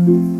Mm-hmm.